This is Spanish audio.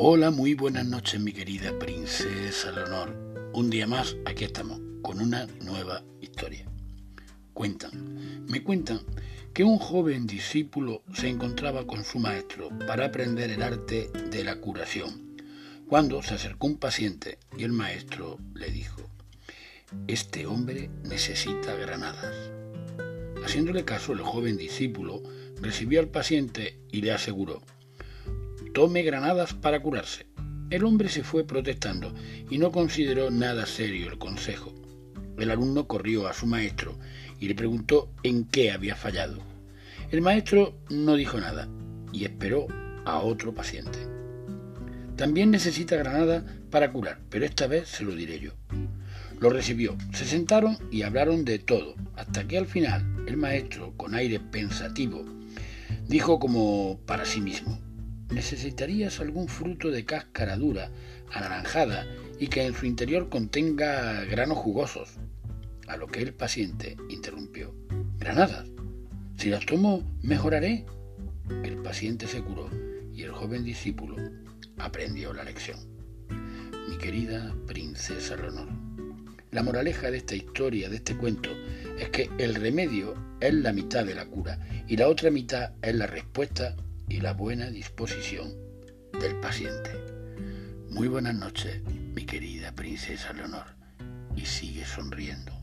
Hola, muy buenas noches mi querida princesa Leonor. Un día más, aquí estamos, con una nueva historia. Cuentan, me cuentan que un joven discípulo se encontraba con su maestro para aprender el arte de la curación, cuando se acercó un paciente y el maestro le dijo, este hombre necesita granadas. Haciéndole caso, el joven discípulo recibió al paciente y le aseguró, tome granadas para curarse. El hombre se fue protestando y no consideró nada serio el consejo. El alumno corrió a su maestro y le preguntó en qué había fallado. El maestro no dijo nada y esperó a otro paciente. También necesita granada para curar, pero esta vez se lo diré yo. Lo recibió, se sentaron y hablaron de todo, hasta que al final el maestro, con aire pensativo, dijo como para sí mismo, necesitarías algún fruto de cáscara dura, anaranjada y que en su interior contenga granos jugosos. A lo que el paciente interrumpió. Granadas. Si las tomo, mejoraré. El paciente se curó y el joven discípulo aprendió la lección. Mi querida princesa Leonor, la moraleja de esta historia, de este cuento, es que el remedio es la mitad de la cura y la otra mitad es la respuesta y la buena disposición del paciente. Muy buenas noches, mi querida princesa Leonor, y sigue sonriendo.